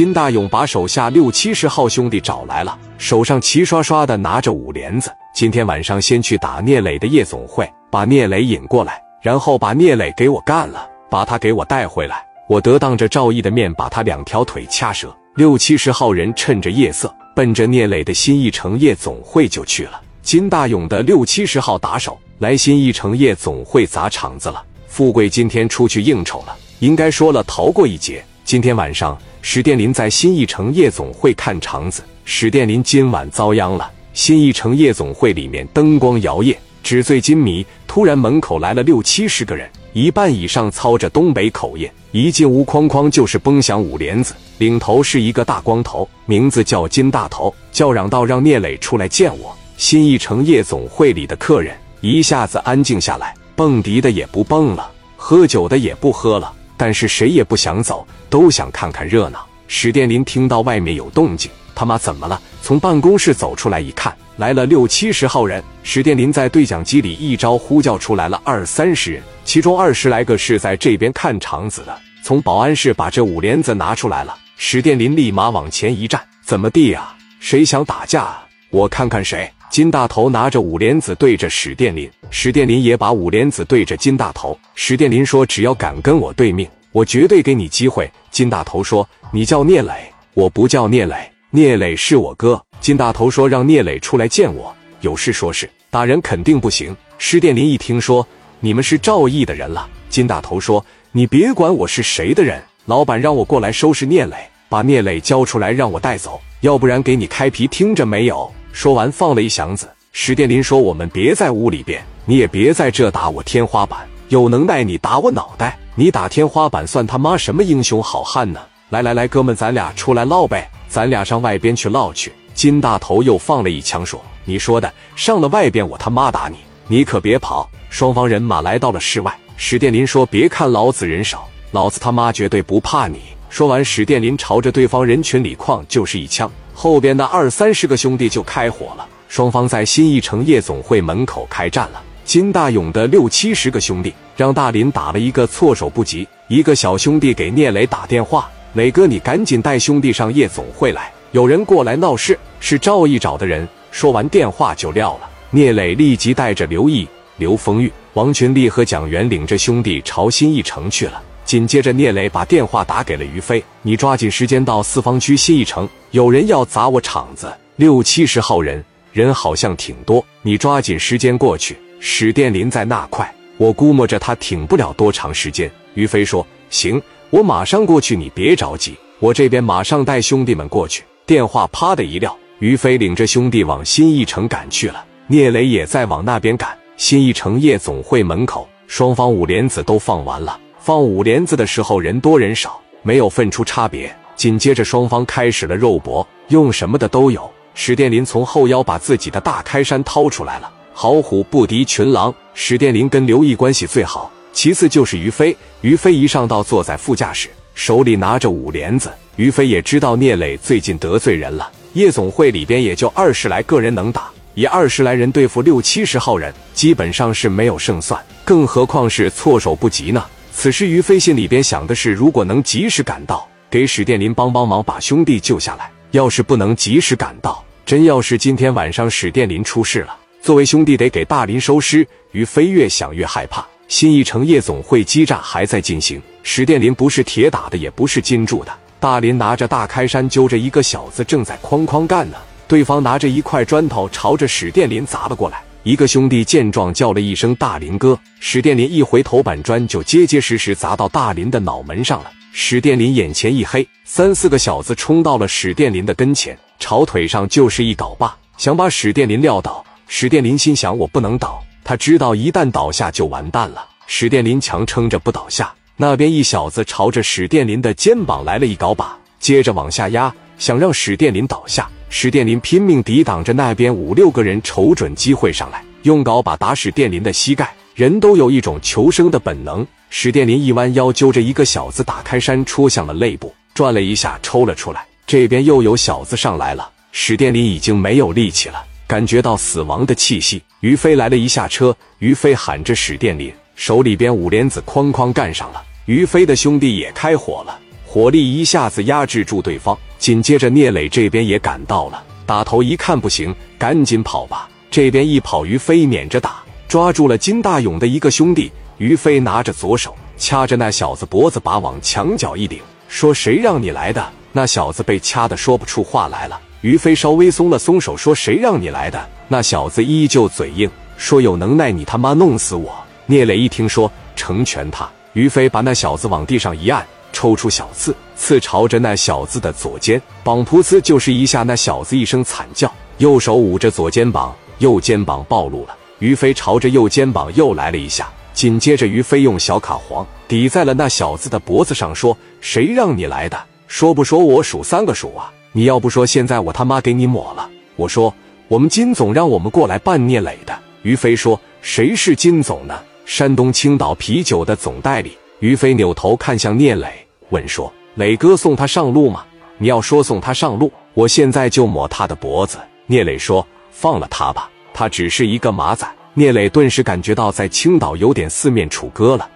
金大勇把手下六七十号兄弟找来了，手上齐刷刷的拿着五连子。今天晚上先去打聂磊的夜总会，把聂磊引过来，然后把聂磊给我干了，把他给我带回来，我得当着赵毅的面把他两条腿掐折。六七十号人趁着夜色，奔着聂磊的新艺城夜总会就去了。金大勇的六七十号打手来新艺城夜总会砸场子了。富贵今天出去应酬了，应该说了逃过一劫。今天晚上。史殿林在新一城夜总会看场子，史殿林今晚遭殃了。新一城夜总会里面灯光摇曳，纸醉金迷。突然门口来了六七十个人，一半以上操着东北口音，一进屋哐哐就是崩响五连子。领头是一个大光头，名字叫金大头，叫嚷道：“让聂磊出来见我。”新一城夜总会里的客人一下子安静下来，蹦迪的也不蹦了，喝酒的也不喝了。但是谁也不想走，都想看看热闹。史殿林听到外面有动静，他妈怎么了？从办公室走出来一看，来了六七十号人。史殿林在对讲机里一招呼叫出来了二三十人，其中二十来个是在这边看场子的。从保安室把这五连子拿出来了，史殿林立马往前一站：“怎么地啊？谁想打架？我看看谁。”金大头拿着五莲子对着史殿林，史殿林也把五莲子对着金大头。史殿林说：“只要敢跟我对命，我绝对给你机会。”金大头说：“你叫聂磊，我不叫聂磊，聂磊是我哥。”金大头说：“让聂磊出来见我，有事说事，打人肯定不行。”史殿林一听说你们是赵毅的人了，金大头说：“你别管我是谁的人，老板让我过来收拾聂磊，把聂磊交出来让我带走，要不然给你开皮，听着没有？”说完，放了一响子。史殿林说：“我们别在屋里边，你也别在这打我天花板。有能耐你打我脑袋，你打天花板算他妈什么英雄好汉呢？来来来，哥们，咱俩出来唠呗，咱俩上外边去唠去。”金大头又放了一枪，说：“你说的，上了外边我他妈打你，你可别跑。”双方人马来到了室外。史殿林说：“别看老子人少，老子他妈绝对不怕你。”说完，史殿林朝着对方人群里哐就是一枪。后边的二三十个兄弟就开火了，双方在新一城夜总会门口开战了。金大勇的六七十个兄弟让大林打了一个措手不及，一个小兄弟给聂磊打电话：“磊哥，你赶紧带兄弟上夜总会来，有人过来闹事，是赵毅找的人。”说完电话就撂了。聂磊立即带着刘毅、刘丰玉、王群力和蒋元领着兄弟朝新艺城去了。紧接着，聂磊把电话打给了于飞：“你抓紧时间到四方区新一城，有人要砸我场子，六七十号人，人好像挺多。你抓紧时间过去。”史殿林在那块，我估摸着他挺不了多长时间。于飞说：“行，我马上过去，你别着急，我这边马上带兄弟们过去。”电话啪的一撂，于飞领着兄弟往新一城赶去了。聂磊也在往那边赶。新一城夜总会门口，双方五连子都放完了。放五连子的时候，人多人少没有分出差别。紧接着，双方开始了肉搏，用什么的都有。史殿林从后腰把自己的大开山掏出来了。好虎不敌群狼，史殿林跟刘毅关系最好，其次就是于飞。于飞一上道，坐在副驾驶，手里拿着五连子。于飞也知道聂磊最近得罪人了，夜总会里边也就二十来个人能打，以二十来人对付六七十号人，基本上是没有胜算，更何况是措手不及呢？此时，于飞心里边想的是：如果能及时赶到，给史殿林帮帮忙，把兄弟救下来；要是不能及时赶到，真要是今天晚上史殿林出事了，作为兄弟得给大林收尸。于飞越想越害怕。新一城夜总会激战还在进行，史殿林不是铁打的，也不是金铸的。大林拿着大开山，揪着一个小子，正在哐哐干呢。对方拿着一块砖头，朝着史殿林砸了过来。一个兄弟见状叫了一声“大林哥”，史殿林一回头，板砖就结结实实砸到大林的脑门上了。史殿林眼前一黑，三四个小子冲到了史殿林的跟前，朝腿上就是一镐把，想把史殿林撂倒。史殿林心想：我不能倒，他知道一旦倒下就完蛋了。史殿林强撑着不倒下。那边一小子朝着史殿林的肩膀来了一镐把，接着往下压，想让史殿林倒下。史殿林拼命抵挡着那边五六个人，瞅准机会上来，用镐把打史殿林的膝盖。人都有一种求生的本能。史殿林一弯腰，揪着一个小子打开山，戳向了肋部，转了一下，抽了出来。这边又有小子上来了，史殿林已经没有力气了，感觉到死亡的气息。于飞来了一下车，于飞喊着史殿林，手里边五莲子哐哐干上了。于飞的兄弟也开火了。火力一下子压制住对方。紧接着，聂磊这边也赶到了，打头一看不行，赶紧跑吧。这边一跑，于飞撵着打，抓住了金大勇的一个兄弟。于飞拿着左手掐着那小子脖子，把往墙角一顶，说：“谁让你来的？”那小子被掐的说不出话来了。于飞稍微松了松手，说：“谁让你来的？”那小子依旧嘴硬，说：“有能耐你他妈弄死我！”聂磊一听说成全他，于飞把那小子往地上一按。抽出小刺，刺朝着那小子的左肩膀，噗呲就是一下，那小子一声惨叫，右手捂着左肩膀，右肩膀暴露了。于飞朝着右肩膀又来了一下，紧接着于飞用小卡簧抵在了那小子的脖子上，说：“谁让你来的？说不说我数三个数啊？你要不说，现在我他妈给你抹了。”我说：“我们金总让我们过来办聂磊的。”于飞说：“谁是金总呢？山东青岛啤酒的总代理。”于飞扭头看向聂磊，问说：“磊哥送他上路吗？你要说送他上路，我现在就抹他的脖子。”聂磊说：“放了他吧，他只是一个马仔。”聂磊顿时感觉到在青岛有点四面楚歌了。